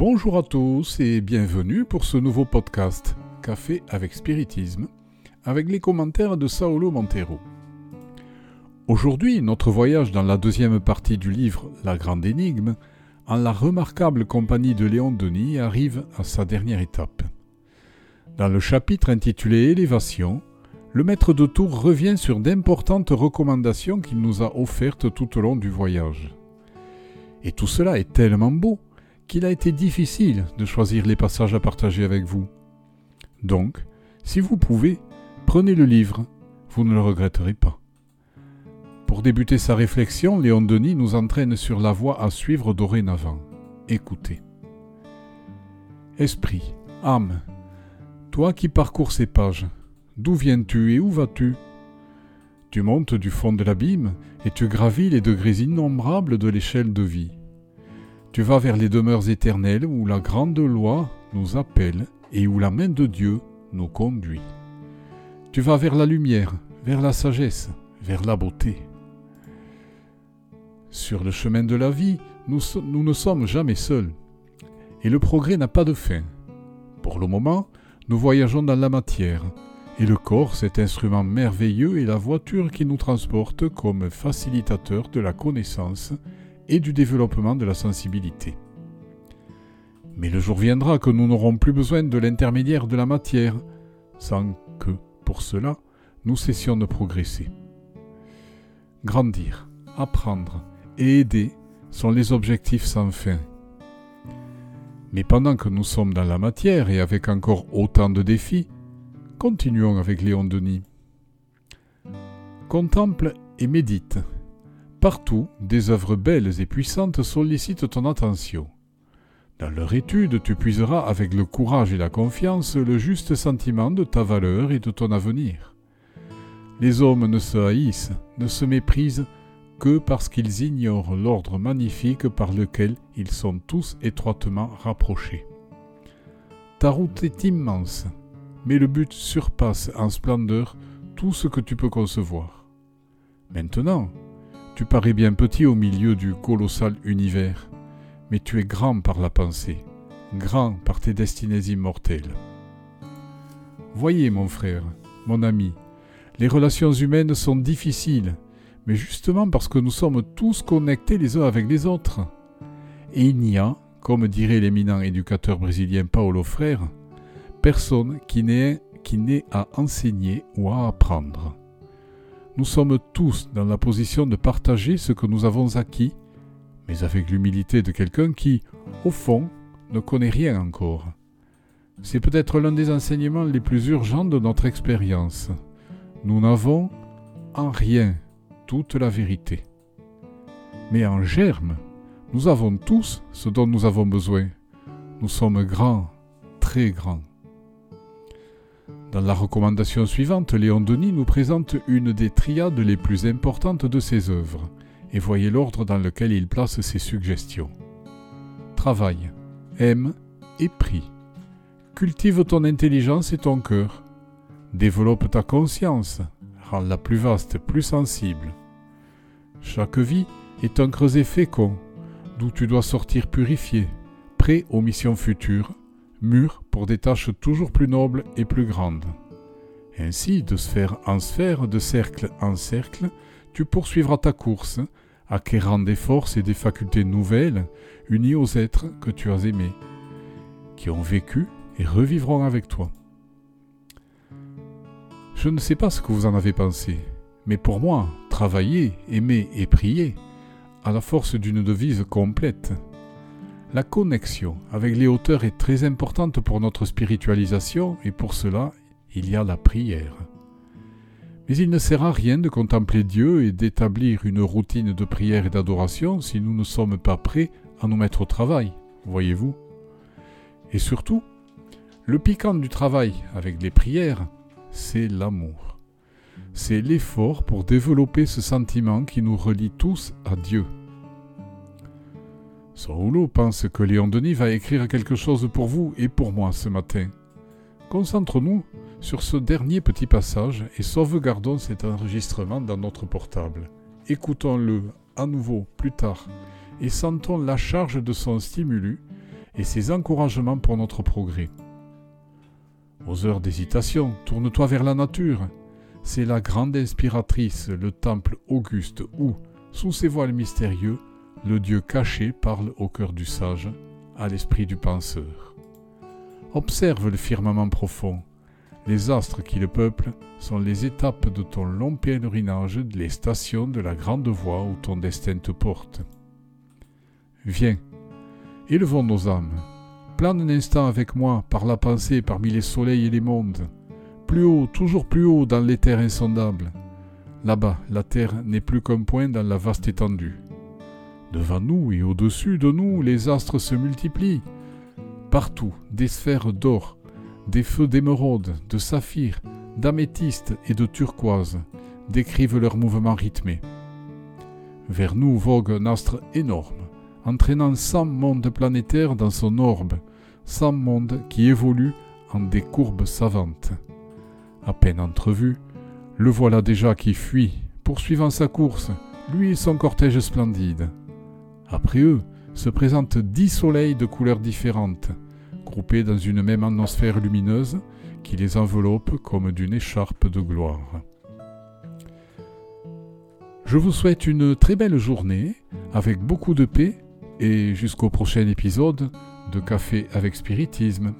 Bonjour à tous et bienvenue pour ce nouveau podcast Café avec Spiritisme avec les commentaires de Saulo Montero. Aujourd'hui, notre voyage dans la deuxième partie du livre La Grande Énigme, en la remarquable compagnie de Léon Denis, arrive à sa dernière étape. Dans le chapitre intitulé Élévation, le maître de tour revient sur d'importantes recommandations qu'il nous a offertes tout au long du voyage. Et tout cela est tellement beau qu'il a été difficile de choisir les passages à partager avec vous. Donc, si vous pouvez, prenez le livre, vous ne le regretterez pas. Pour débuter sa réflexion, Léon Denis nous entraîne sur la voie à suivre dorénavant. Écoutez. Esprit, âme, toi qui parcours ces pages, d'où viens-tu et où vas-tu? Tu montes du fond de l'abîme et tu gravis les degrés innombrables de l'échelle de vie. Tu vas vers les demeures éternelles où la grande loi nous appelle et où la main de Dieu nous conduit. Tu vas vers la lumière, vers la sagesse, vers la beauté. Sur le chemin de la vie, nous, ne sommes jamais seuls. Et le progrès n'a pas de fin. Pour le moment, nous voyageons dans la matière, et le corps, cet instrument merveilleux, est la voiture qui nous transporte comme facilitateur de la connaissance et du développement de la sensibilité. Mais le jour viendra que nous n'aurons plus besoin de l'intermédiaire de la matière, sans que, pour cela, nous cessions de progresser. Grandir, apprendre, et aider sont les objectifs sans fin. Mais pendant que nous sommes dans la matière et avec encore autant de défis, continuons avec Léon Denis. Contemple et médite. Partout, des œuvres belles et puissantes sollicitent ton attention. Dans leur étude, tu puiseras avec le courage et la confiance le juste sentiment de ta valeur et de ton avenir. Les hommes ne se haïssent, ne se méprisent, que parce qu'ils ignorent l'ordre magnifique par lequel ils sont tous étroitement rapprochés. Ta route est immense, mais le but surpasse en splendeur tout ce que tu peux concevoir. Maintenant, tu parais bien petit au milieu du colossal univers, mais tu es grand par la pensée, grand par tes destinées immortelles. Voyez, mon frère, mon ami, les relations humaines sont difficiles, mais justement parce que nous sommes tous connectés les uns avec les autres. Et il n'y a, comme dirait l'éminent éducateur brésilien Paulo Freire, personne qui n'ait à enseigner ou à apprendre. Nous sommes tous dans la position de partager ce que nous avons acquis, mais avec l'humilité de quelqu'un qui, au fond, ne connaît rien encore. C'est peut-être l'un des enseignements les plus urgents de notre expérience. Nous n'avons en rien toute la vérité. Mais en germe, nous avons tous ce dont nous avons besoin. Nous sommes grands, très grands. Dans la recommandation suivante, Léon Denis nous présente une des triades les plus importantes de ses œuvres, et voyez l'ordre dans lequel il place ses suggestions. Travaille, aime et prie. Cultive ton intelligence et ton cœur. Développe ta conscience, rends-la plus vaste, plus sensible. Chaque vie est un creuset fécond, d'où tu dois sortir purifié, prêt aux missions futures, mûr pour des tâches toujours plus nobles et plus grandes. Ainsi, de sphère en sphère, de cercle en cercle, tu poursuivras ta course, acquérant des forces et des facultés nouvelles unies aux êtres que tu as aimés, qui ont vécu et revivront avec toi. Je ne sais pas ce que vous en avez pensé, mais pour moi, travailler, aimer et prier a la force d'une devise complète. La connexion avec les hauteurs est très importante pour notre spiritualisation et pour cela, il y a la prière. Mais il ne sert à rien de contempler Dieu et d'établir une routine de prière et d'adoration si nous ne sommes pas prêts à nous mettre au travail, voyez-vous. Et surtout, le piquant du travail avec les prières, c'est l'amour c'est l'effort pour développer ce sentiment qui nous relie tous à Dieu. Saulo pense que Léon Denis va écrire quelque chose pour vous et pour moi ce matin. Concentrons-nous sur ce dernier petit passage et sauvegardons cet enregistrement dans notre portable. Écoutons-le à nouveau plus tard et sentons la charge de son stimulus et ses encouragements pour notre progrès. Aux heures d'hésitation, tourne-toi vers la nature. C'est la grande inspiratrice, le temple auguste où, sous ses voiles mystérieux, le Dieu caché parle au cœur du sage, à l'esprit du penseur. Observe le firmament profond. Les astres qui le peuplent sont les étapes de ton long pèlerinage, les stations de la grande voie où ton destin te porte. Viens, élevons nos âmes. Plane un instant avec moi par la pensée parmi les soleils et les mondes. Plus haut, toujours plus haut dans l'éther insondable. Là-bas, la terre n'est plus qu'un point dans la vaste étendue. Devant nous et au-dessus de nous, les astres se multiplient. Partout, des sphères d'or, des feux d'émeraude, de saphir, d'améthyste et de turquoise décrivent leurs mouvements rythmés. Vers nous vogue un astre énorme, entraînant cent mondes planétaires dans son orbe, cent mondes qui évoluent en des courbes savantes. À peine entrevu, le voilà déjà qui fuit, poursuivant sa course, lui et son cortège splendide. Après eux se présentent dix soleils de couleurs différentes, groupés dans une même atmosphère lumineuse qui les enveloppe comme d'une écharpe de gloire. Je vous souhaite une très belle journée avec beaucoup de paix et jusqu'au prochain épisode de Café avec Spiritisme.